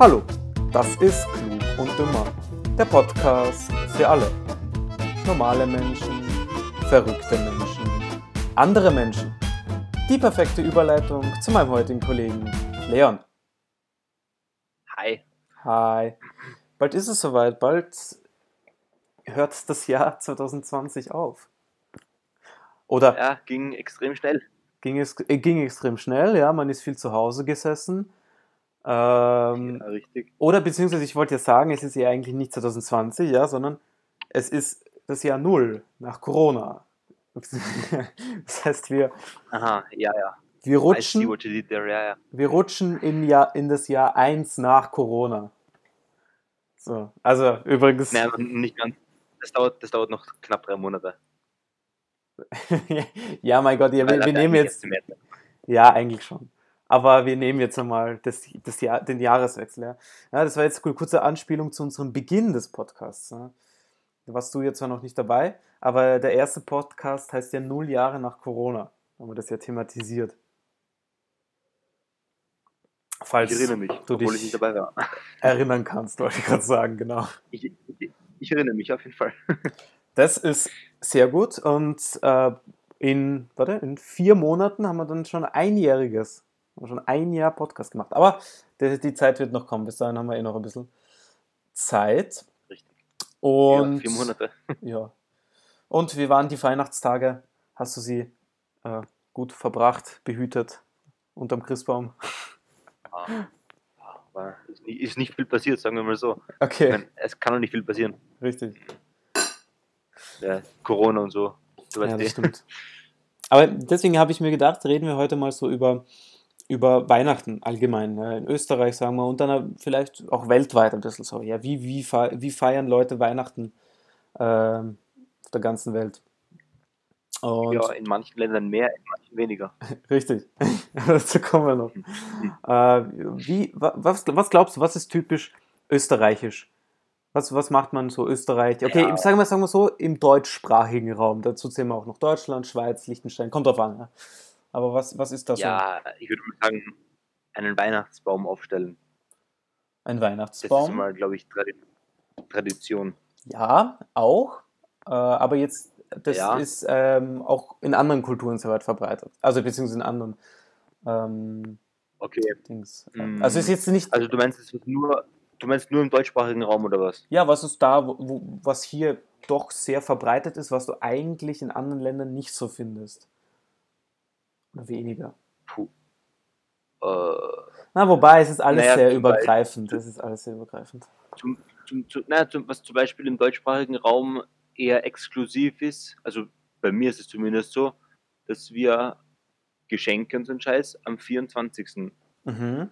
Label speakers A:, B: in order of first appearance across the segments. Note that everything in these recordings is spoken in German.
A: Hallo, das ist Klug und Dümmer, der Podcast für alle. Normale Menschen, verrückte Menschen, andere Menschen. Die perfekte Überleitung zu meinem heutigen Kollegen Leon.
B: Hi.
A: Hi. Bald ist es soweit, bald hört das Jahr 2020 auf. Oder
B: Ja, ging extrem schnell.
A: ging es äh, ging extrem schnell, ja, man ist viel zu Hause gesessen. Ähm,
B: Ja, richtig.
A: Oder beziehungsweise ich wollte ja sagen, es ist ja eigentlich nicht 2020, ja, sondern es ist das Jahr Null nach Corona. Das heißt, wir,
B: Aha, ja, ja.
A: wir, rutschen,
B: there, ja, ja.
A: wir rutschen in, Jahr, in das Jahr 1 nach Corona. So, also übrigens,
B: Nein, nicht ganz. Das dauert, das dauert noch knapp drei Monate.
A: ja, mein Gott, ja, wir, wir nehmen jetzt, ja, eigentlich schon. Aber wir nehmen jetzt einmal das, das Jahr, den Jahreswechsel. Ja. ja, das war jetzt eine kurze Anspielung zu unserem Beginn des Podcasts. Ja. Da warst du jetzt zwar noch nicht dabei, aber der erste Podcast heißt ja Null Jahre nach Corona. Haben wir das ja thematisiert. Falls
B: Ich erinnere mich,
A: du
B: obwohl
A: dich
B: ich nicht dabei war.
A: erinnern kannst, wollte ich gerade sagen, genau.
B: Ich, ich, ich erinnere mich auf jeden Fall.
A: Das ist sehr gut und äh, in, warte, in vier Monaten haben wir dann schon einjähriges, haben schon ein Jahr Podcast gemacht. Aber die, die Zeit wird noch kommen, bis dahin haben wir eh noch ein bisschen Zeit.
B: Richtig.
A: Und,
B: ja, vier Monate.
A: Ja. Und wie waren die Weihnachtstage? Hast du sie äh, gut verbracht, behütet, unterm Christbaum?
B: Ah, Aber ist nicht- viel passiert, sagen wir mal so.
A: Okay,
B: meine, es kann doch nicht viel passieren.
A: richtig.
B: Ja, Corona und so.
A: Ja,
B: eh.
A: das stimmt. Aber deswegen habe ich mir gedacht, reden wir heute mal so über, über Weihnachten allgemein. Ja, in Österreich, sagen wir, und dann vielleicht auch weltweit ein bisschen so. Ja, wie, wie, wie feiern Leute Weihnachten ähm, auf der ganzen Welt? Und
B: Ja, in manchen Ländern mehr, in manchen weniger.
A: richtig, dazu kommen wir noch. Äh, wie, wa- was, was glaubst du, was ist typisch österreichisch? Was, was macht man so Österreich? Okay,
B: Ja.
A: sagen, wir, sagen wir so, im deutschsprachigen Raum. Dazu zählen wir auch noch Deutschland, Schweiz, Liechtenstein, kommt drauf an. Ja. Aber was, was ist das so?
B: Ja, ich würde mal sagen, einen Weihnachtsbaum aufstellen.
A: Ein
B: Das
A: Weihnachtsbaum?
B: ist mal, glaube ich, Tradi Tradition.
A: Ja, auch. Äh, aber jetzt, das
B: Ja.
A: ist ähm, auch in anderen Kulturen sehr weit verbreitet. Also beziehungsweise in anderen ähm,
B: Okay.
A: Dings.
B: Mm.
A: Also ist jetzt nicht,
B: Also du meinst, es wird nur, du meinst nur im deutschsprachigen Raum oder was?
A: ja, was ist da, wo, was hier doch sehr verbreitet ist, was du eigentlich in anderen Ländern nicht so findest? Oder weniger.
B: Puh. Äh,
A: Na, wobei, es ist alles
B: Naja,
A: sehr
B: zum
A: übergreifend. Es ist alles sehr übergreifend.
B: zum, zum, zu, na, zum, was zum Beispiel im deutschsprachigen Raum eher exklusiv ist, also bei mir ist es zumindest so, dass wir Geschenke und so einen Scheiß am 24.
A: Mhm.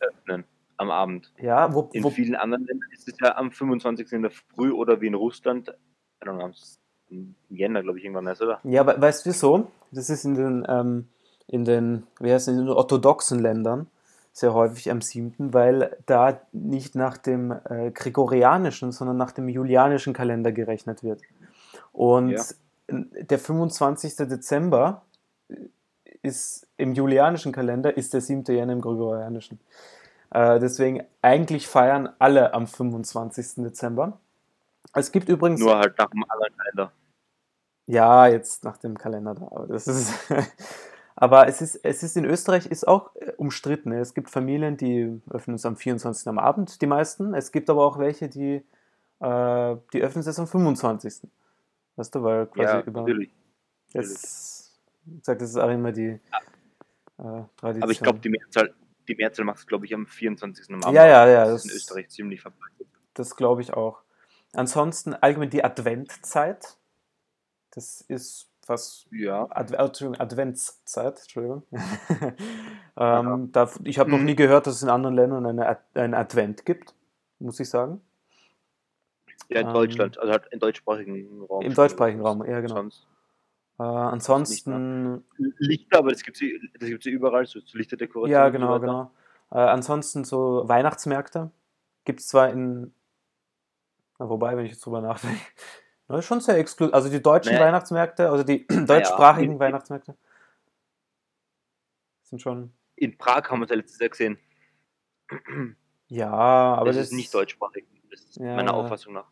B: öffnen, am Abend.
A: Ja, wo,
B: In
A: wo,
B: vielen anderen Ländern ist es ja am 25. in der Früh oder wie in Russland, I don't know, im Jänner, glaube ich, irgendwann erst, oder?
A: Ja, aber weißt du wieso? Das ist in den, ähm, in den, wie heißt es, in den orthodoxen Ländern sehr häufig am 7., weil da nicht nach dem äh, gregorianischen, sondern nach dem julianischen Kalender gerechnet wird. Und
B: Ja.
A: der 25. Dezember ist im julianischen Kalender ist der 7. Jänner im gregorianischen. Äh, deswegen eigentlich feiern alle am 25. Dezember. Es gibt übrigens
B: Nur halt nach dem anderen Kalender.
A: Ja, jetzt nach dem Kalender da. Aber, das ist aber es ist, es ist in Österreich ist auch äh, umstritten. ne? Es gibt Familien, die öffnen es am 24. am Abend, die meisten. Es gibt aber auch welche, die, äh, die öffnen es am 25. Weißt du, weil quasi
B: Ja,
A: über.
B: natürlich.
A: Das, ich sag, das ist auch immer die äh, Tradition.
B: Aber ich glaube, die Mehrzahl, die Mehrzahl macht es, glaube ich, am 24. am Abend.
A: Ja, ja, ja,
B: Das ist in
A: das-
B: Österreich ziemlich verbreitet.
A: Das glaube ich auch. Ansonsten allgemein die Adventzeit. Das ist was
B: Ja.
A: Adv äh, Entschuldigung, Adventszeit, Entschuldigung. ähm, da, ich habe noch
B: Mhm.
A: nie gehört, dass es in anderen Ländern eine, Ad- einen Advent gibt, muss ich sagen.
B: Ja, in
A: Ähm,
B: Deutschland, also halt im deutschsprachigen Raum.
A: Im deutschsprachigen Raum, ja, genau.
B: Sonst
A: Äh, ansonsten,
B: Lichter, aber das gibt es ja überall, so so Lichterdekoration.
A: ja,
B: so
A: genau, genau. Äh, ansonsten so Weihnachtsmärkte gibt es zwar in, na, wobei, wenn ich jetzt drüber nachdenke, na, ist schon sehr exklusiv. Also die deutschen
B: Naja.
A: Weihnachtsmärkte, also die deutschsprachigen
B: in-
A: Weihnachtsmärkte sind schon,
B: In Prag haben wir es ja letztes Jahr gesehen.
A: Ja, aber
B: das,
A: das
B: ist nicht deutschsprachig, das ist
A: Ja.
B: meiner Auffassung nach.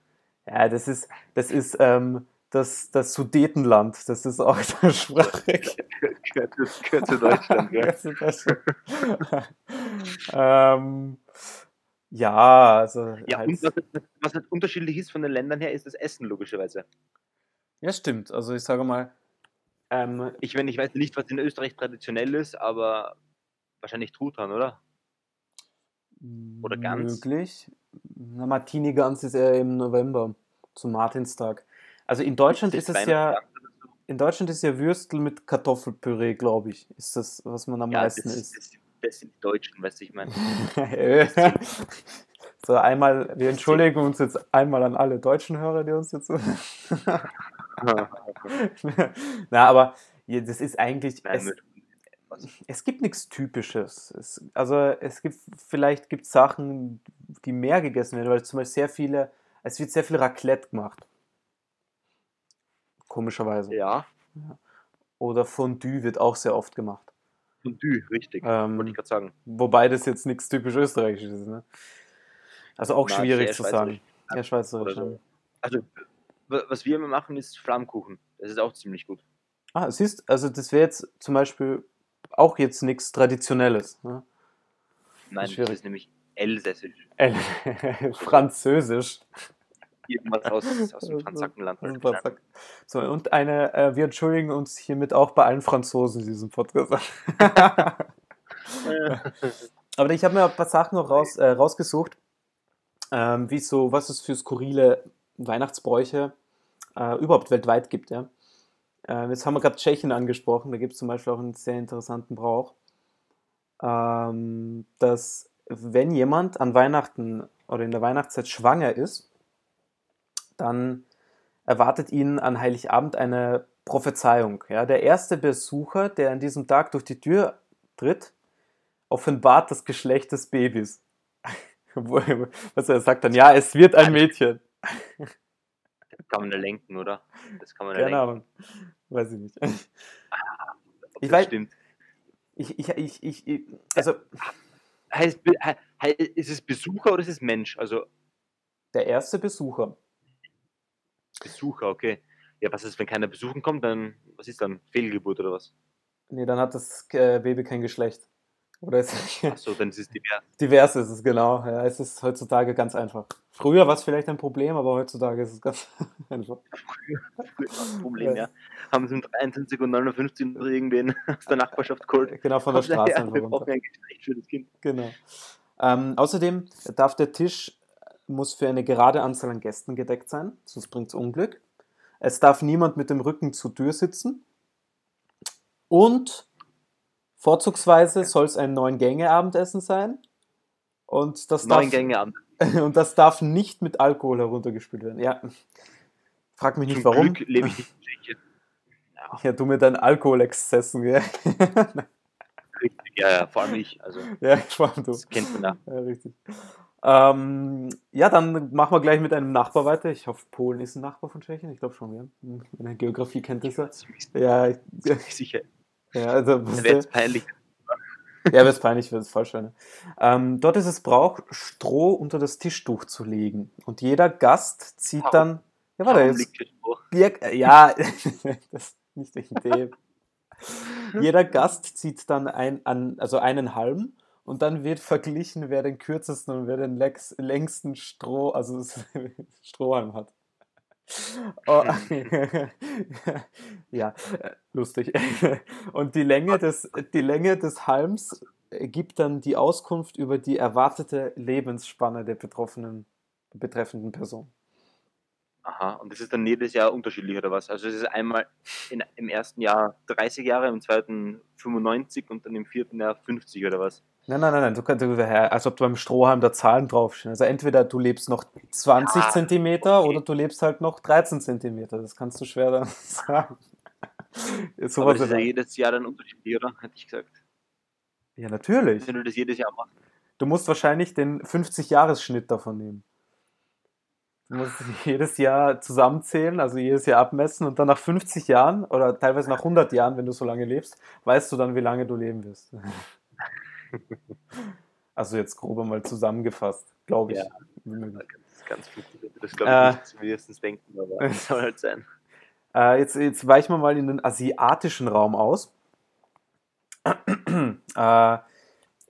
A: Ja, das ist, das ist ähm, das, das Sudetenland. Das ist auch deutschsprachig.
B: gehört, gehört zu Deutschland?
A: Das Deutschland. ähm, ja, also
B: Ja,
A: halt,
B: und was, was halt unterschiedlich ist von den Ländern her, ist das Essen, logischerweise.
A: ja, stimmt. Also ich sage mal, ähm,
B: Ich, wenn, ich weiß nicht, was in Österreich traditionell ist, aber wahrscheinlich Truthahn, oder? Oder Gans?
A: möglich. Na, Martini Gans ist eher im November zum Martinstag. Also in Deutschland ist es ja, in Deutschland ist ja Würstel mit Kartoffelpüree, glaube ich, ist das, was man am
B: Ja, das,
A: meisten isst.
B: das, das sind die Deutschen, weißt du, ich meine.
A: so, einmal, wir entschuldigen uns jetzt einmal an alle deutschen Hörer, die uns jetzt. Na, aber das ist eigentlich.
B: Nein,
A: Es, es gibt nichts Typisches. Es, also, es gibt, vielleicht gibt Sachen, die mehr gegessen werden, weil zum Beispiel sehr viele, es wird sehr viel Raclette gemacht. Komischerweise.
B: ja,
A: Oder Fondue wird auch sehr oft gemacht.
B: Fondue, richtig.
A: Ähm,
B: Wollte ich gerade sagen.
A: Wobei das jetzt nichts typisch österreichisches ist. Ne? Also auch
B: Na,
A: schwierig zu sagen. Ja, Schweizerisch.
B: So. Also, wa- was wir immer machen, ist Flammkuchen. Das ist auch ziemlich gut.
A: Ah, siehst, also das wäre jetzt zum Beispiel auch jetzt nichts Traditionelles. Ne?
B: Nein, das
A: schwierig.
B: ist nämlich elsässisch.
A: Äh, Französisch.
B: Irgendwas aus, aus dem Transackenland.
A: Also Franzak- So, und eine, äh, wir entschuldigen uns hiermit auch bei allen Franzosen in diesem Podcast. Aber ich habe mir ein paar Sachen noch raus, äh, rausgesucht, ähm, wie so, was es für skurrile Weihnachtsbräuche äh, überhaupt weltweit gibt. Ja? Äh, jetzt haben wir gerade Tschechien angesprochen, da gibt es zum Beispiel auch einen sehr interessanten Brauch, ähm, dass wenn jemand an Weihnachten oder in der Weihnachtszeit schwanger ist, dann erwartet ihn an Heiligabend eine Prophezeiung. Ja? Der erste Besucher, der an diesem Tag durch die Tür tritt, offenbart das Geschlecht des Babys. Was er sagt dann, ja, es wird ein Mädchen.
B: Das kann man ja lenken, oder? Das kann man ja
A: Keine. Ahnung. Weiß ich nicht.
B: Ob
A: Ich weiß-
B: stimmt.
A: Ich, ich, ich, ich, ich, also
B: Heißt, ist es Besucher oder ist es Mensch? Also
A: der erste Besucher.
B: Besucher, okay. Ja, was ist, wenn keiner besuchen kommt, dann, was ist dann? Fehlgeburt oder was?
A: Nee, dann hat das äh, Baby kein Geschlecht. Oder es
B: Achso, dann ist es divers.
A: divers ist es, genau. Ja, es ist heutzutage ganz einfach. Früher war es vielleicht ein Problem, aber heutzutage ist es ganz einfach.
B: Das Problem, ja. Haben sie um 23 und 59 noch irgendwen aus der Nachbarschaft geholt.
A: Genau, von der Straße einfach
B: Wir brauchen ein Geschlecht für das Kind.
A: Genau. Ähm, außerdem darf der Tisch muss für eine gerade Anzahl an Gästen gedeckt sein, sonst bringt es Unglück. Es darf niemand mit dem Rücken zur Tür sitzen. Und vorzugsweise soll es ein Neun-Gänge-Abendessen sein. Und das, darf,
B: Gänge
A: und das darf nicht mit Alkohol heruntergespült werden. Ja. Frag mich nicht
B: Zum
A: warum.
B: Glück lebe ich nicht in Tschechien. Ja,
A: Ja, du mit deinen Alkoholexzessen, gell?
B: richtig. Ja, ja, vor allem ich. Also,
A: ja, vor allem du.
B: das kennt man ja.
A: Ja, richtig. Ähm, ja, dann machen wir gleich mit einem Nachbar weiter. Ich hoffe, Polen ist ein Nachbar von Tschechien. Ich glaube schon, ja. Hm, Meine Geografiekenntnisse. Ja, ich-
B: ziemlich sicher.
A: ja, also,
B: wäre jetzt peinlich.
A: ja, wäre es peinlich, wäre es falsch. Ähm, dort ist es Brauch, Stroh unter das Tischtuch zu legen. Und jeder Gast zieht dann. Ja, warte, jetzt. Ja, ja, das ist nicht wegen dem. Jeder Gast zieht dann ein, an, also einen Halm und dann wird verglichen, wer den kürzesten und wer den lex, längsten Stroh, also Strohhalm hat. Oh, ja, lustig. Und die Länge des, die Länge des Halms gibt dann die Auskunft über die erwartete Lebensspanne der betroffenen, betreffenden Person.
B: Aha, und das ist dann jedes Jahr unterschiedlich oder was? Also es ist einmal in, im ersten Jahr 30 Jahre, im zweiten 95 und dann im vierten Jahr 50 oder was?
A: Nein, nein, nein, nein, du kannst, du- als ob du beim Strohhalm da Zahlen draufstehen. Also entweder du lebst noch 20
B: Ja,
A: Zentimeter
B: okay.
A: oder du lebst halt noch 13 Zentimeter. Das kannst du schwer dann sagen.
B: Aber
A: Sowas
B: das ist ja jedes Jahr dann unterschiedlich, oder? Hätte ich gesagt.
A: ja, natürlich.
B: Wenn du das jedes Jahr machst.
A: Du musst wahrscheinlich den 50-Jahres-Schnitt davon nehmen. Du musst jedes Jahr zusammenzählen, also jedes Jahr abmessen und dann nach 50 Jahren oder teilweise nach 100 Jahren, wenn du so lange lebst, weißt du dann, wie lange du leben wirst. Also jetzt grob mal zusammengefasst, glaube ich.
B: Ja. Ganz, ganz flüchtig. Das glaube
A: Äh.
B: ich nicht zumindest denken, aber es soll halt sein.
A: Äh, jetzt, jetzt weichen wir mal in den asiatischen Raum aus. äh,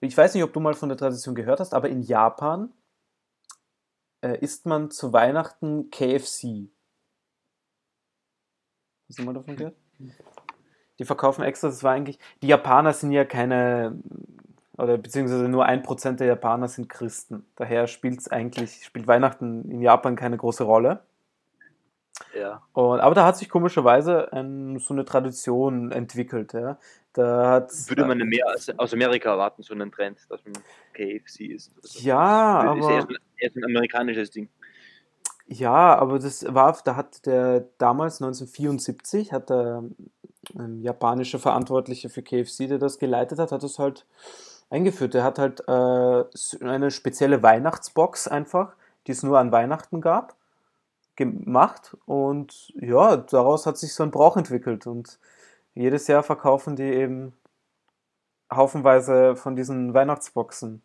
A: ich weiß nicht, ob du mal von der Tradition gehört hast, aber in Japan äh, isst man zu Weihnachten KFC. Hast du mal davon gehört? Die verkaufen extra, das war eigentlich. Die Japaner sind ja keine, oder beziehungsweise nur ein Prozent der Japaner sind Christen. Daher spielt es eigentlich, spielt Weihnachten in Japan keine große Rolle.
B: Ja.
A: Und, aber da hat sich komischerweise ein, so eine Tradition entwickelt. Ja. Da hat,
B: Würde man mehr aus, aus Amerika erwarten, so einen Trend, dass man KFC oder so.
A: ja,
B: ist eher
A: aber,
B: eher so ein amerikanisches Ding.
A: ja, aber das war, da hat der damals 1974 hat der ähm, japanische Verantwortliche für KFC, der das geleitet hat, hat das halt eingeführt. Der hat halt äh, eine spezielle Weihnachtsbox einfach, die es nur an Weihnachten gab, gemacht und ja, daraus hat sich so ein Brauch entwickelt und jedes Jahr verkaufen die eben haufenweise von diesen Weihnachtsboxen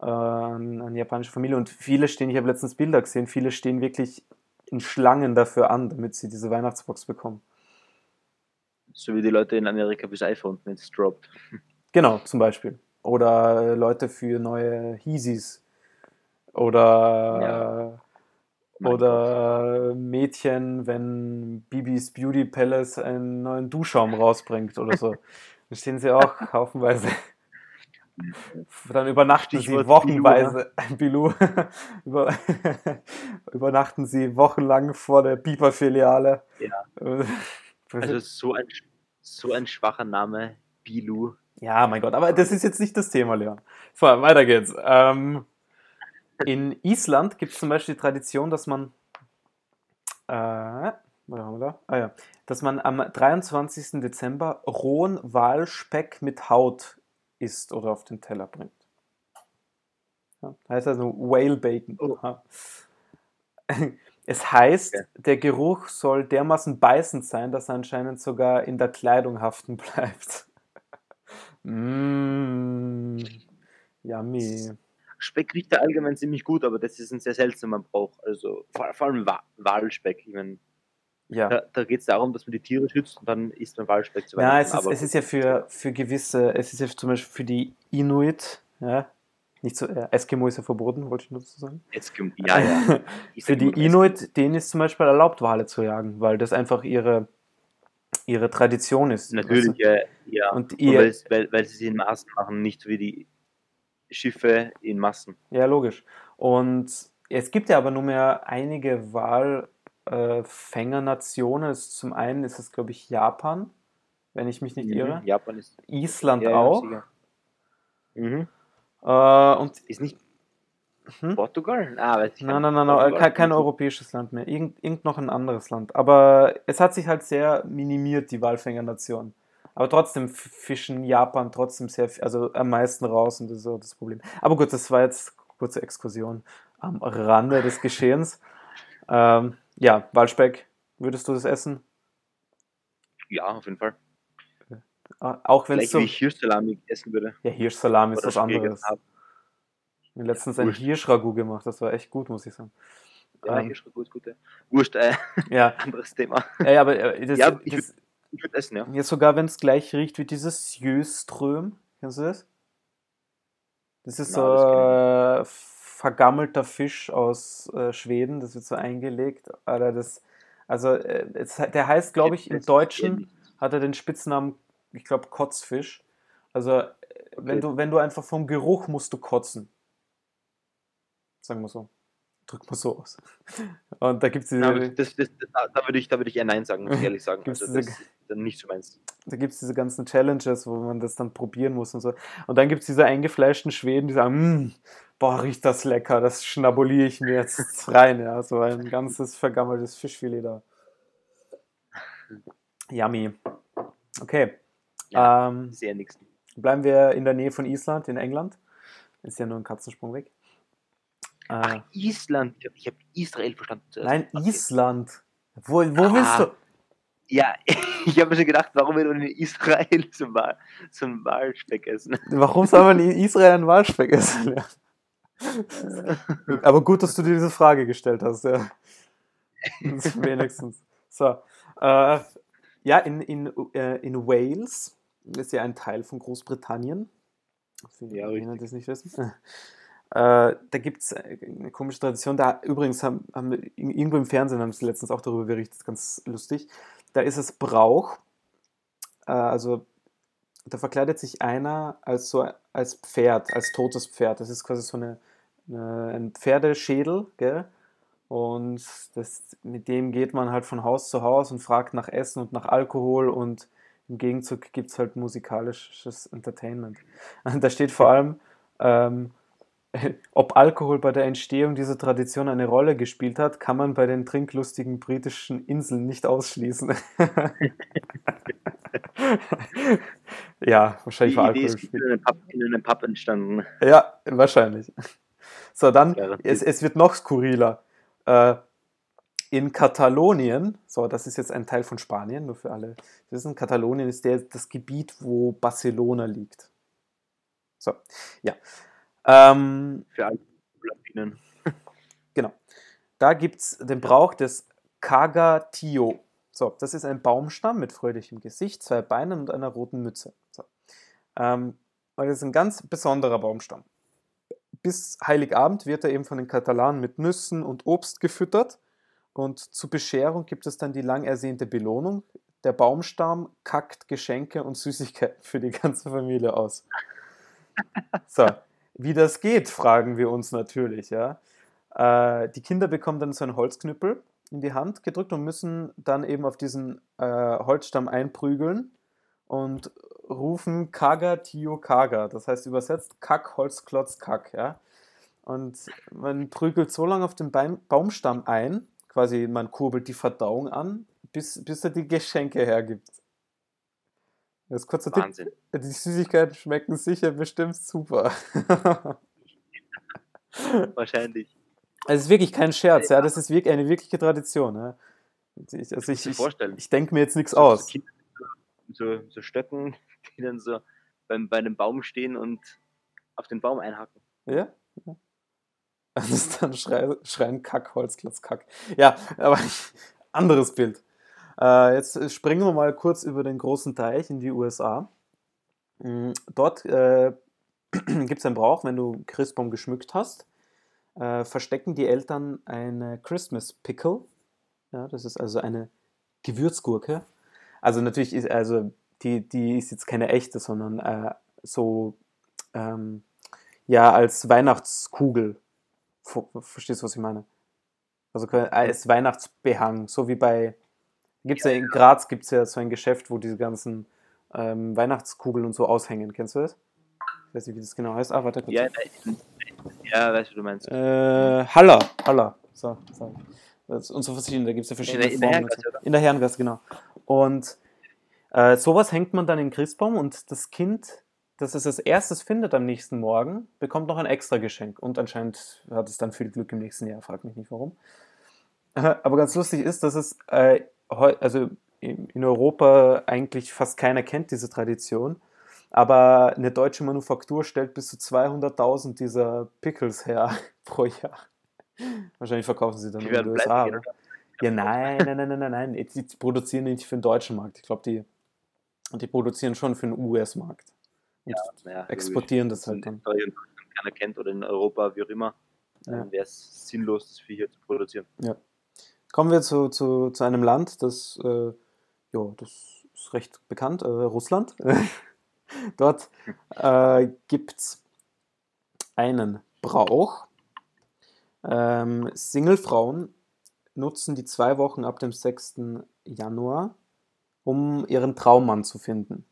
A: äh, an, an japanische Familie und viele stehen, ich habe letztens Bilder gesehen, viele stehen wirklich in Schlangen dafür an, damit sie diese Weihnachtsbox bekommen.
B: So wie die Leute in Amerika bis iPhone, wenn es droppt.
A: Genau, zum Beispiel. Oder äh, Leute für neue Yeezys. Oder,
B: Ja. Mein
A: oder Mädchen, wenn Bibis Beauty Palace einen neuen Duschschaum rausbringt oder so. Da stehen sie auch haufenweise. Dann übernachten
B: Stichwort
A: sie wochenweise, Bilou, über, übernachten sie wochenlang vor der Biber-Filiale.
B: Ja. Also so ein, so ein schwacher Name, Bilu.
A: Ja, mein Gott, aber das ist jetzt nicht das Thema, Leon. So, weiter geht's. Ähm, in Island gibt es zum Beispiel die Tradition, dass man, äh, haben wir da? Ah ja, dass man am 23. Dezember rohen Walspeck mit Haut isst oder auf den Teller bringt. Ja, heißt also Whale Bacon.
B: Oh.
A: Es heißt,
B: Okay.
A: der Geruch soll dermaßen beißend sein, dass er anscheinend sogar in der Kleidung haften bleibt. Mmh, yummy.
B: Speck riecht ja allgemein ziemlich gut, aber das ist ein sehr seltsamer Brauch. Also vor, vor allem Wa Walspeck. Ich meine,
A: Ja.
B: da, da geht es darum, dass man die Tiere schützt und dann isst man Walspeck zu
A: Ja, es ist, es ist ja für, für gewisse, es ist ja zum Beispiel für die Inuit, ja, nicht so, äh, Eskimo ist ja verboten, wollte ich nur dazu sagen.
B: Kommt, ja, ja.
A: Für die Inuit, denen ist zum Beispiel erlaubt, Wale zu jagen, weil das einfach ihre, ihre Tradition ist.
B: Natürlich,
A: weißt
B: ja. ja.
A: Und ihr,
B: weil, weil, weil sie sie in Massen machen, nicht wie die Schiffe in Massen.
A: ja, logisch. Und es gibt ja aber nur mehr einige Walfängernationen. Zum einen ist es, glaube ich, Japan, wenn ich mich nicht irre.
B: Mhm. Japan ist
A: Island
B: ja, ja,
A: auch.
B: sicher. Mhm.
A: Äh, und
B: Ist nicht
A: Hm?
B: Portugal? Ah, weiß ich
A: Nein, nein, nein, nein, kein, kein europäisches Land mehr. Irgend, irgend noch ein anderes Land. Aber es hat sich halt sehr minimiert, die Walfängernation. Aber trotzdem fischen Japan trotzdem sehr, also am meisten raus und das ist auch das Problem. Aber gut, das war jetzt kurze Exkursion am Rande des Geschehens. Ähm, ja, Walspeck, würdest du das essen?
B: Ja, auf jeden Fall.
A: Äh, Auch wenn es so.
B: wie ich Hirschsalami essen würde.
A: Ja, Hirschsalami ist was anderes.
B: habe.
A: Letztens ein. Hirschragout gemacht, das war echt gut, muss ich sagen.
B: Ja,
A: Ähm,
B: Hirschragout ist gut. Ja. Wurscht, äh,
A: Ja,
B: anderes Thema.
A: ja, ja, aber äh, das,
B: Ja, ich würde essen, ja.
A: Ja, sogar wenn es gleich riecht wie dieses Sjöström. Kennst du das? Das ist so
B: das
A: äh, vergammelter Fisch aus äh, Schweden. Das wird so eingelegt. Alter, das, also, äh, es, der heißt, glaube ich, im Deutschen hat er den Spitznamen, ich glaube, Kotzfisch. Also, äh, wenn,
B: Okay.
A: du, wenn du einfach vom Geruch musst du kotzen. Sagen wir so. Drück mal so aus. Und da gibt es diese.
B: Aber das, das, das, da, würde ich, da würde ich eher Nein sagen, muss ich ehrlich sagen. Also, das ist nicht so meins.
A: Da gibt es diese ganzen Challenges, wo man das dann probieren muss und so. Und dann gibt es diese eingefleischten Schweden, die sagen, "Mm, boah, riecht das lecker, das schnabuliere ich mir jetzt rein, ja. So ein ganzes vergammeltes Fischfilet da. Yummy. Okay.
B: Ja.
A: Ähm,
B: Sehr nix.
A: bleiben wir in der Nähe von Island, in England. Ist ja nur ein Katzensprung weg. Äh,
B: Ach, Island. Ich habe Israel verstanden zuerst.
A: nein,
B: Okay.
A: Island. Wo, wo willst
B: Ah.
A: du?
B: Ja, ich habe mir schon gedacht, warum wir in Israel so, Wal, so einen Walspeck essen.
A: Warum soll man in Israel einen Walspeck essen? Ja. Aber gut, dass du dir diese Frage gestellt hast, ja. Wenigstens. So. Äh, ja, in, in, äh, in Wales ist ja ein Teil von Großbritannien. Für ja, die, die das nicht wissen. Äh, da gibt es eine komische Tradition. Da übrigens haben, haben irgendwo im Fernsehen haben sie letztens auch darüber berichtet, ganz lustig. Da ist es Brauch, äh, also da verkleidet sich einer als so als Pferd, als totes Pferd. Das ist quasi so eine, eine ein Pferdeschädel, gell? Und das, mit dem geht man halt von Haus zu Haus und fragt nach Essen und nach Alkohol und im Gegenzug gibt es halt musikalisches Entertainment. Und da steht vor allem, ähm, ob Alkohol bei der Entstehung dieser Tradition eine Rolle gespielt hat, kann man bei den trinklustigen britischen Inseln nicht ausschließen. ja, wahrscheinlich
B: war Alkohol. Ist in einem, Pub, in einem Pub entstanden.
A: Ja, wahrscheinlich. So, dann, es, es wird noch skurriler. Äh, in Katalonien, so, das ist jetzt ein Teil von Spanien, nur für alle wissen, Katalonien ist der, das Gebiet, wo Barcelona liegt. So, ja. Ähm,
B: für alle Latinen.
A: genau. Da gibt es den Brauch des Cagatio. So, das ist ein Baumstamm mit fröhlichem Gesicht, zwei Beinen und einer roten Mütze. So. Ähm, das ist ein ganz besonderer Baumstamm bis Heiligabend wird er eben von den Katalanen mit Nüssen und Obst gefüttert. Und zur Bescherung gibt es dann die lang ersehnte Belohnung. Der Baumstamm kackt Geschenke und Süßigkeiten für die ganze Familie aus. So, wie das geht, fragen wir uns natürlich. Ja. Äh, die Kinder bekommen dann so einen Holzknüppel in die Hand gedrückt und müssen dann eben auf diesen äh, Holzstamm einprügeln und rufen Kaga Tio Kaga. Das heißt übersetzt Kack, Holz, Klotz, Kack. Ja? Und man prügelt so lange auf den Baum, Baumstamm ein, quasi man kurbelt die Verdauung an, bis, bis er die Geschenke hergibt. Das ist kurzer Wahnsinn. Tipp. Die Süßigkeiten schmecken sicher bestimmt super.
B: Wahrscheinlich.
A: Es ist wirklich kein Scherz, ja. Das ist wirklich eine wirkliche Tradition. Ja. Ich, also ich, ich, ich denke mir jetzt nichts aus.
B: So, so Stöcken, die dann so beim, bei einem Baum stehen und auf den Baum einhacken.
A: Ja? ja. Das ist dann Schrei, Schreien Kack, Holzklotz, Kack. Ja, aber anderes Bild. Äh, jetzt springen wir mal kurz über den großen Teich in die USA. Mm, dort äh, gibt es einen Brauch, wenn du Christbaum geschmückt hast, äh, verstecken die Eltern eine Christmas Pickle. Ja, das ist also eine Gewürzgurke. Also natürlich ist, also die, die ist jetzt keine echte, sondern äh, so ähm, ja als Weihnachtskugel. Verstehst du, was ich meine? Also als Weihnachtsbehang, so wie bei, gibt es ja in Graz gibt es ja so ein Geschäft, wo diese ganzen ähm, Weihnachtskugeln und so aushängen. Kennst du das? Ich weiß nicht, wie das genau heißt. Ah, warte kurz.
B: Ja, ja weißt du, du meinst.
A: Äh, Haller, Haller. So, so. und so verschiedene, da gibt es ja verschiedene in der, Formen. In der Herrengasse, in der Herrengasse, genau. Und äh, sowas hängt man dann in den Christbaum und das Kind, das es als erstes findet am nächsten Morgen, bekommt noch ein extra Geschenk. Und anscheinend hat es dann viel Glück im nächsten Jahr, frag mich nicht warum. Aber ganz lustig ist, dass es äh, also in Europa eigentlich fast keiner kennt diese Tradition. Aber eine deutsche Manufaktur stellt bis zu 200.000 dieser Pickles her pro Jahr. Wahrscheinlich verkaufen sie dann in den USA. Ja, nein, nein, nein, nein, nein. Die produzieren nicht für den deutschen Markt. Ich glaube, die die produzieren schon für den US-Markt. Und ja, ja, exportieren das halt dann.
B: Wenn keiner kennt oder in Europa, wie auch immer, ja. wäre es sinnlos, das für hier zu produzieren.
A: Ja. Kommen wir zu, zu, zu einem Land, das, äh, ja, das ist recht bekannt, äh, Russland. Dort äh, gibt es einen Brauch. Ähm, Singlefrauen nutzen die zwei Wochen ab dem 6. Januar um ihren Traummann zu finden.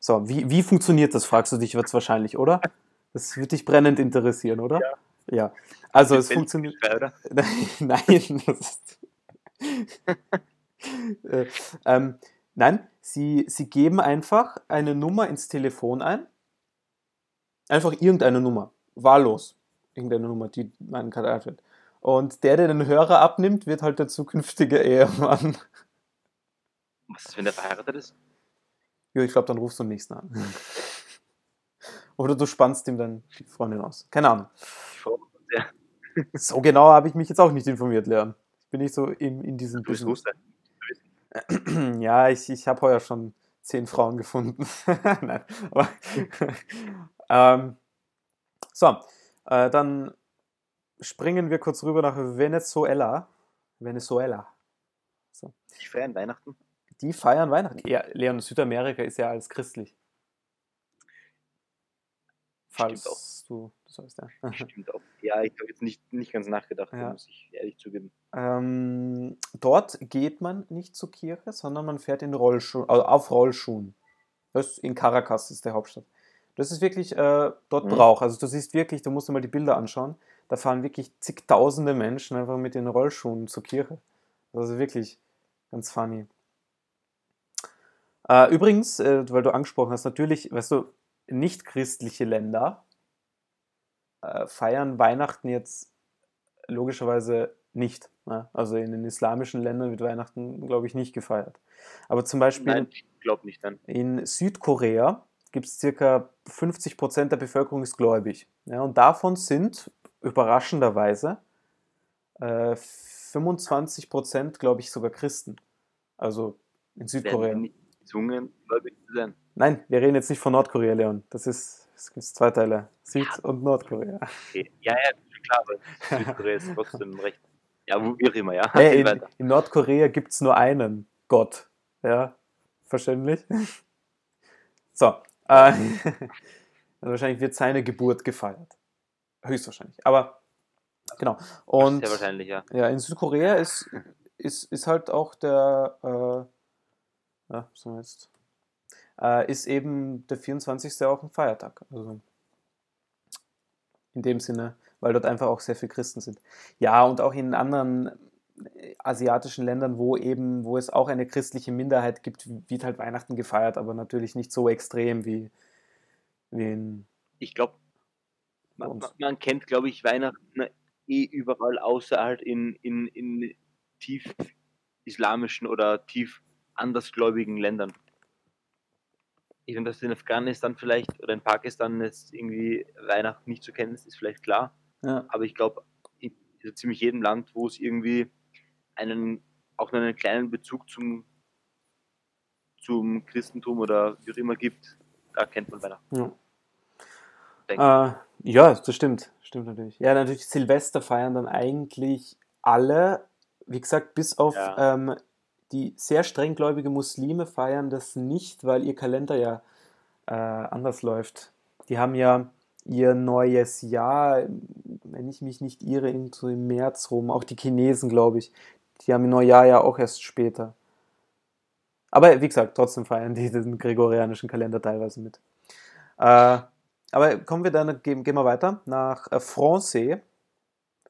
A: So, wie, wie funktioniert das, fragst du dich jetzt wahrscheinlich, oder? Das würde dich brennend interessieren, oder? Ja. Ja. Also es funktioniert. nein, das ist. äh, ähm, nein, sie, sie geben einfach eine Nummer ins Telefon ein. Einfach irgendeine Nummer. Wahllos. Irgendeine Nummer, die meinen Kanal wird. Und der, der den Hörer abnimmt, wird halt der zukünftige Ehemann.
B: Was ist, wenn der verheiratet ist?
A: Ja, ich glaube, dann rufst du den nächsten an. Oder du spannst ihm dann die Freundin aus. Keine Ahnung.
B: Ja.
A: So genau habe ich mich jetzt auch nicht informiert, Leon. Ich bin nicht so in, in diesem
B: Du bist
A: Business.
B: Russe.
A: Ja, ich, ich habe heuer schon zehn Frauen gefunden. Nein, aber ähm, so, äh, dann springen wir kurz rüber nach Venezuela. Venezuela.
B: Ich feiern Weihnachten.
A: Die feiern Weihnachten. Ja, Leon, Südamerika ist ja alles christlich.
B: Stimmt
A: Falls du das weißt, ja.
B: Stimmt auch. Ja, ich habe jetzt nicht, nicht ganz nachgedacht,
A: Ja.
B: muss ich ehrlich zugeben.
A: Ähm, dort geht man nicht zur Kirche, sondern man fährt in Rollschuhen, also auf Rollschuhen. Das ist in Caracas ist der Hauptstadt. Das ist wirklich äh, dort
B: Mhm.
A: Brauch. Also du siehst wirklich, du musst dir mal die Bilder anschauen. Da fahren wirklich zigtausende Menschen einfach mit den Rollschuhen zur Kirche. Also wirklich ganz funny. Äh, übrigens, äh, weil du angesprochen hast, natürlich, weißt du, nicht christliche Länder äh, feiern Weihnachten jetzt logischerweise nicht. Ne? Also in den islamischen Ländern wird Weihnachten, glaube ich, nicht gefeiert. Aber zum Beispiel
B: Nein, nicht
A: in Südkorea gibt es circa 50% der Bevölkerung ist gläubig. Ja, und davon sind überraschenderweise äh, 25%, glaube ich, sogar Christen. Also in Südkorea.
B: Werden nicht gezwungen, gläubig zu sein.
A: Nein, wir reden jetzt nicht von Nordkorea, Leon. Das ist, es gibt zwei Teile. Süd- und Nordkorea.
B: Okay. Ja, ja, klar, aber Südkorea ist trotzdem recht. Ja, wo- wie auch immer, ja.
A: Hey, in, in Nordkorea gibt es nur einen Gott. Ja, verständlich? So. Äh, also wahrscheinlich wird seine Geburt gefeiert. Höchstwahrscheinlich. Aber genau. Und
B: Sehr wahrscheinlich, ja.
A: ja, in Südkorea ist, ist, ist halt auch der, äh, ja, was haben wir jetzt? Äh, ist eben der 24. auch ein Feiertag. Also in dem Sinne, weil dort einfach auch sehr viele Christen sind. Ja, und auch in anderen äh, asiatischen Ländern, wo eben, wo es auch eine christliche Minderheit gibt, wird halt Weihnachten gefeiert, aber natürlich nicht so extrem wie, wie in.
B: Ich glaube, man, man, man kennt, glaube ich, Weihnachten eh überall, außer halt in, in, in tief islamischen oder tief andersgläubigen Ländern. Ich finde, dass in Afghanistan vielleicht oder in Pakistan jetzt irgendwie Weihnachten nicht zu kennen ist, ist vielleicht klar.
A: Ja,
B: Aber ich glaube, in so ziemlich jedem Land, wo es irgendwie einen, auch nur einen kleinen Bezug zum, zum Christentum oder wie auch immer gibt, da kennt man Weihnachten.
A: ja. Äh, ja, das stimmt. Stimmt natürlich. Ja, natürlich Silvester feiern dann eigentlich alle, wie gesagt, bis auf
B: Ja.
A: ähm, die sehr strenggläubige Muslime feiern das nicht, weil ihr Kalender ja äh, anders läuft. Die haben ja ihr neues Jahr, wenn ich mich nicht irre, so im März rum. Auch die Chinesen, glaube ich. Die haben ihr Neujahr ja auch erst später. Aber wie gesagt, trotzdem feiern die den gregorianischen Kalender teilweise mit. Äh, aber kommen wir dann, gehen, gehen wir weiter nach äh, Francais,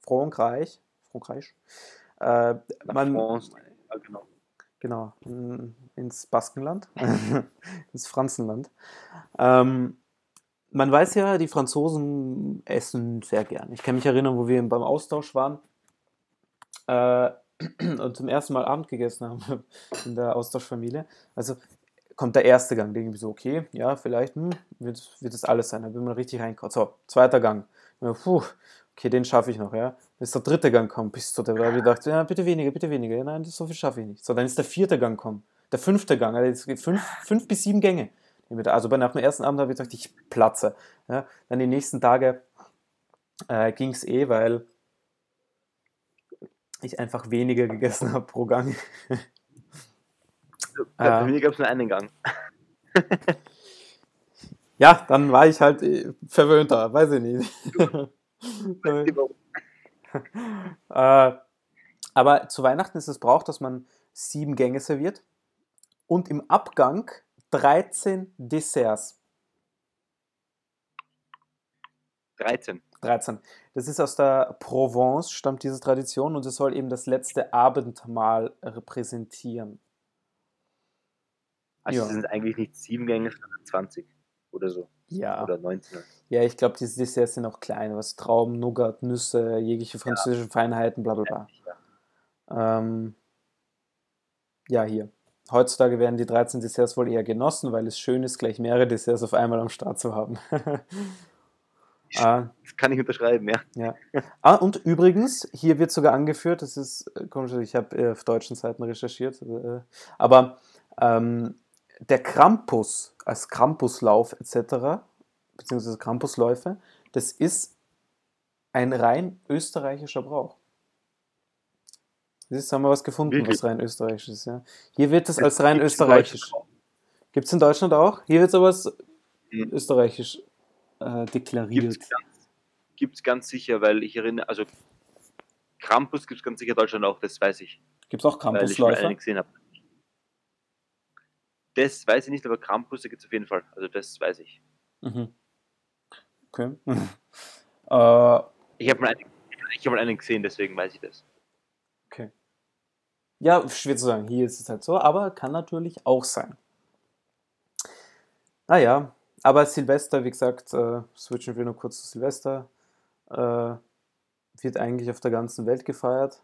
A: Frankreich, Frankreich. Äh, man,
B: France, ja, genau.
A: Genau, in- ins Baskenland, ins Franzenland. Ähm, man weiß ja, die Franzosen essen sehr gern. Ich kann mich erinnern, wo wir beim Austausch waren äh, und zum ersten Mal Abend gegessen haben in der Austauschfamilie. Also kommt der erste Gang, denke ich mir so, okay, ja, vielleicht hm, wird, wird das alles sein. Da will man richtig reinkommen. So, zweiter Gang. Puh, okay, den schaffe ich noch, ja. Bis der dritte Gang kommt, bis zu der, da habe ich gedacht, ja, bitte weniger, bitte weniger. Ja, nein, das, so viel schaffe ich nicht. So, dann ist der vierte Gang kommen. Der fünfte Gang, also es gibt fünf, fünf bis sieben Gänge. Also bei nach dem ersten Abend habe ich gedacht, ich platze. Ja, dann die nächsten Tage äh, ging es eh, weil ich einfach weniger gegessen habe pro Gang.
B: Bei
A: Äh,
B: mir gab es nur einen Gang.
A: ja, dann war ich halt äh, verwöhnter, weiß ich nicht. Äh, aber zu Weihnachten ist es Brauch, dass man sieben Gänge serviert und im Abgang 13 Desserts.
B: 13.
A: 13. Das ist aus der Provence, stammt diese Tradition und es soll eben das letzte Abendmahl repräsentieren.
B: Also
A: Ja.
B: es sind eigentlich nicht sieben Gänge, sondern 20 oder so.
A: Ja,
B: Oder 19.
A: ja ich glaube, diese Desserts sind auch klein, was Trauben, Nougat, Nüsse, jegliche französischen Feinheiten, bla bla bla.
B: Ja.
A: Ähm, ja, hier. heutzutage werden die 13 Desserts wohl eher genossen, weil es schön ist, gleich mehrere Desserts auf einmal am Start zu haben.
B: ah, das kann ich unterschreiben, ja.
A: ja. Ah, und übrigens, hier wird sogar angeführt, das ist äh, komisch, ich habe äh, auf deutschen Seiten recherchiert, äh, aber ähm, der Krampus als Krampuslauf etc., beziehungsweise Krampusläufe, das ist ein rein österreichischer Brauch. Jetzt haben wir was gefunden, Wirklich? was rein österreichisch ist. Ja. Hier wird es als rein österreichisch. Gibt es in Deutschland auch? Hier wird es aber als mhm. österreichisch äh, deklariert.
B: Gibt es ganz, sicher, weil ich erinnere, also Krampus gibt es ganz sicher in Deutschland auch, das weiß ich.
A: Gibt es auch Krampusläufer?
B: Weil ich gesehen habe. Das weiß ich nicht, aber Krampus gibt es auf jeden Fall. Also das weiß ich.
A: Mhm. Okay.
B: äh, ich habe mal, einen, hab mal einen gesehen, deswegen weiß ich das.
A: Okay. Ja, schwer zu sagen. Hier ist es halt so, aber kann natürlich auch sein. Naja, aber Silvester, wie gesagt, äh, switchen wir nur kurz zu Silvester, äh, wird eigentlich auf der ganzen Welt gefeiert.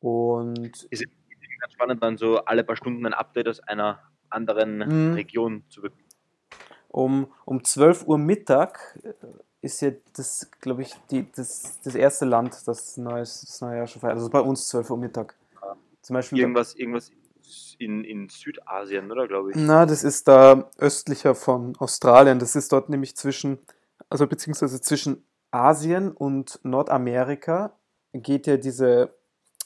A: Und.
B: Ist ganz spannend, dann so alle paar Stunden ein Update aus einer anderen mhm. Region zu bekommen.
A: Um, um 12 Uhr Mittag äh, ist ja das, glaube ich, die, das, das erste Land, das neues, das neue Jahr schon feiert. Also bei uns 12 Uhr Mittag.
B: Zum Beispiel irgendwas, irgendwas in, in Südasien, oder glaube ich?
A: Na, das ist da östlicher von Australien. Das ist dort nämlich zwischen, also beziehungsweise zwischen Asien und Nordamerika geht ja diese,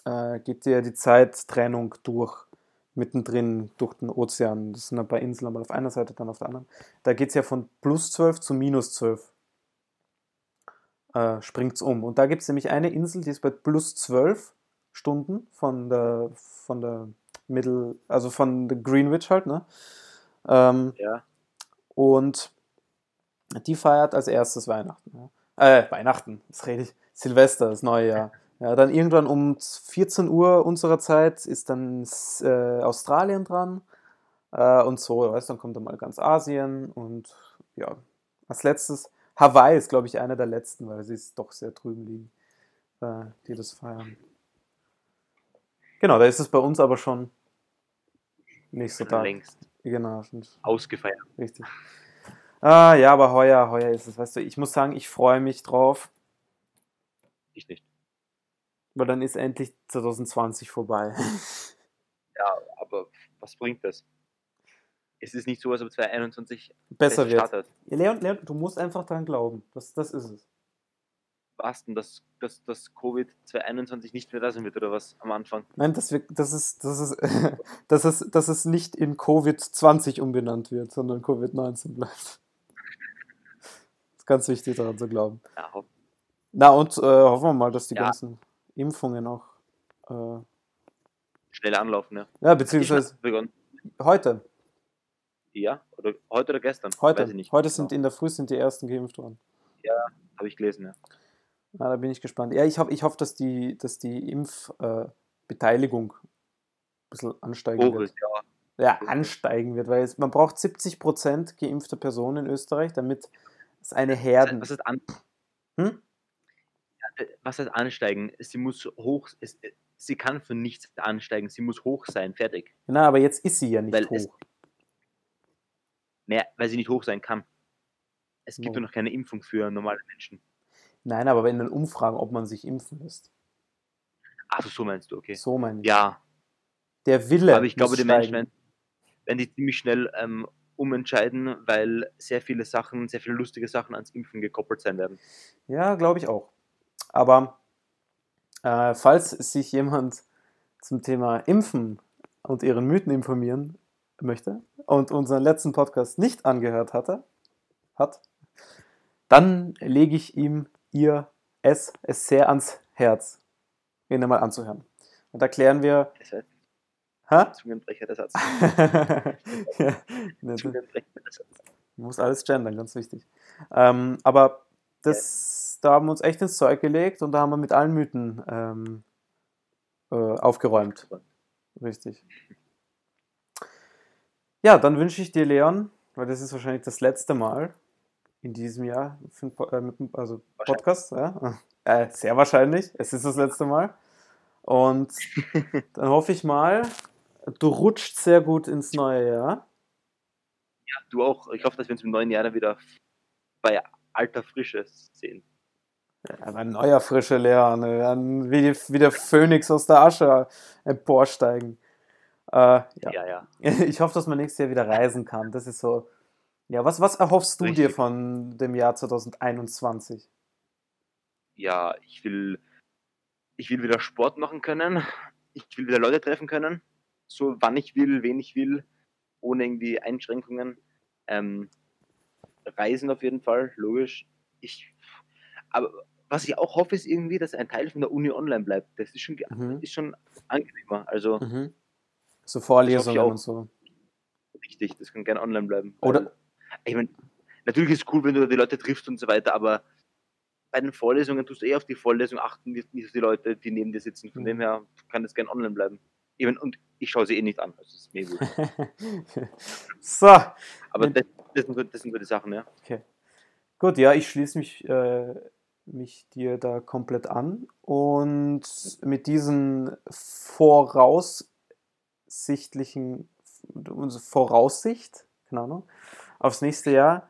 A: äh, geht ja die Zeittrennung durch mittendrin durch den Ozean. Das sind ein paar Inseln, einmal auf einer Seite, dann auf der anderen. Da geht es ja von plus 12 zu minus 12 äh, springt es um. Und da gibt es nämlich eine Insel, die ist bei plus 12 Stunden von der, von der Mittel, also von der Greenwich halt, ne? Ähm,
B: ja.
A: Und die feiert als erstes Weihnachten. Äh, Weihnachten, das rede ich. Silvester, das neue Jahr. Ja, dann irgendwann um 14 Uhr unserer Zeit ist dann äh, Australien dran äh, und so, weißt, dann kommt dann mal ganz Asien und ja, als letztes Hawaii ist, glaube ich, einer der letzten, weil sie ist doch sehr drüben liegen, äh, die das feiern. Genau, da ist es bei uns aber schon nächster Tag.
B: Längst.
A: Genau, schon.
B: Ausgefeiert.
A: Richtig. Ah, ja, aber heuer, heuer ist es, weißt du, ich muss sagen, ich freue mich drauf.
B: Ich nicht.
A: Weil dann ist endlich 2020 vorbei.
B: Ja, aber was bringt das? es ist nicht so, als ob 2021
A: besser wird. Startet. Leon, Leon, du musst einfach daran glauben. Das, das ist es.
B: Was denn, dass, dass, dass Covid 2021 nicht mehr da sein wird oder was am Anfang?
A: Nein, dass, wir, dass, es, dass, es, dass, es, dass es nicht in Covid-20 umbenannt wird, sondern Covid-19 bleibt. Das ist ganz wichtig daran zu glauben.
B: Ja.
A: Na und äh, hoffen wir mal, dass die ja. ganzen Impfungen auch äh,
B: schnell anlaufen, ja.
A: Ja, beziehungsweise heute.
B: Ja, oder heute oder gestern?
A: Heute. Heute sind genau. in der Früh sind die ersten geimpft worden.
B: Ja, habe ich gelesen, ja.
A: Na, da bin ich gespannt. Ja, ich hoffe, ich hoff, dass die, dass die Impfbeteiligung äh, ein bisschen ansteigen oh, wird. Ja. ja, ansteigen wird, weil es, man braucht 70 Prozent geimpfte Personen in Österreich, damit es eine Herden.
B: Was ist an hm? Äh, was heißt ansteigen? Sie muss hoch, es, äh, sie kann für nichts ansteigen, sie muss hoch sein, fertig.
A: Na, aber jetzt ist sie ja nicht weil hoch. Es,
B: Mehr, weil sie nicht hoch sein kann. Es gibt ja noch keine Impfung für normale Menschen.
A: Nein, aber in den Umfragen, ob man sich impfen lässt.
B: Ach, so meinst du, okay.
A: So meine ich.
B: Ja.
A: Der Wille.
B: Aber ich glaube, die Menschen werden, werden die ziemlich schnell ähm, umentscheiden, weil sehr viele Sachen, sehr viele lustige Sachen ans Impfen gekoppelt sein werden.
A: Ja, glaube ich auch. Aber äh, falls sich jemand zum Thema Impfen und ihren Mythen informieren möchte und unseren letzten Podcast nicht angehört hatte, hat, dann lege ich ihm ihr es, es sehr ans Herz, ihn einmal anzuhören. Und da klären wir.
B: Ha? Zungenbrecher der Satz.
A: ja, ne, Muss alles gendern, ganz wichtig. Ähm, aber das, da haben wir uns echt ins Zeug gelegt und da haben wir mit allen Mythen ähm, äh, aufgeräumt. Richtig. Ja, dann wünsche ich dir, Leon, weil das ist wahrscheinlich das letzte Mal in diesem Jahr für äh, mit, also Podcast. Ja? Äh, sehr wahrscheinlich. Es ist das letzte Mal. Und dann hoffe ich mal, Du rutscht sehr gut ins neue Jahr.
B: Ja, du auch. Ich hoffe, dass wir uns im neuen Jahr dann wieder bei alter Frische sehen.
A: Ja, aber neuer frische Leon, ne? wir werden wie, wie der Phönix aus der Asche emporsteigen. Äh, ja.
B: Ja, ja.
A: Ich hoffe, dass man nächstes Jahr wieder reisen kann. Das ist so. Ja, was, was erhoffst du dir
B: Richtig.
A: von dem Jahr 2021?
B: Ja, ich will, ich will wieder Sport machen können. Ich will wieder Leute treffen können. So wann ich will, wen ich will, ohne irgendwie Einschränkungen. Ähm, Reisen auf jeden Fall, logisch. Ich, aber was ich auch hoffe, ist irgendwie, dass ein Teil von der Uni online bleibt. Das ist schon,
A: Mhm.
B: ist schon angenehmer. Also
A: Mhm. So Vorlesungen
B: auch.
A: und so.
B: richtig, das kann gerne online bleiben.
A: Oder-
B: ich meine, natürlich ist es cool, wenn du die Leute triffst und so weiter, aber bei den Vorlesungen tust du eh auf die Vorlesung achten, nicht auf die Leute, die neben dir sitzen. Von
A: Mhm.
B: dem her kann das gerne online bleiben. Ich mein, und ich schaue sie eh nicht an, also ist mir gut.
A: so,
B: Aber das, das, sind das sind so die Sachen, ja.
A: gut, ja, ich schließe mich, äh, mich dir da komplett an. Und mit diesen voraussichtlichen, unsere Voraussicht, keine Ahnung, aufs nächste Jahr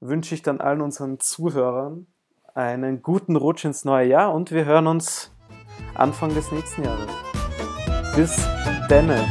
A: wünsche ich dann allen unseren Zuhörern einen guten Rutsch ins neue Jahr und wir hören uns Anfang des nächsten Jahres. Bis denne.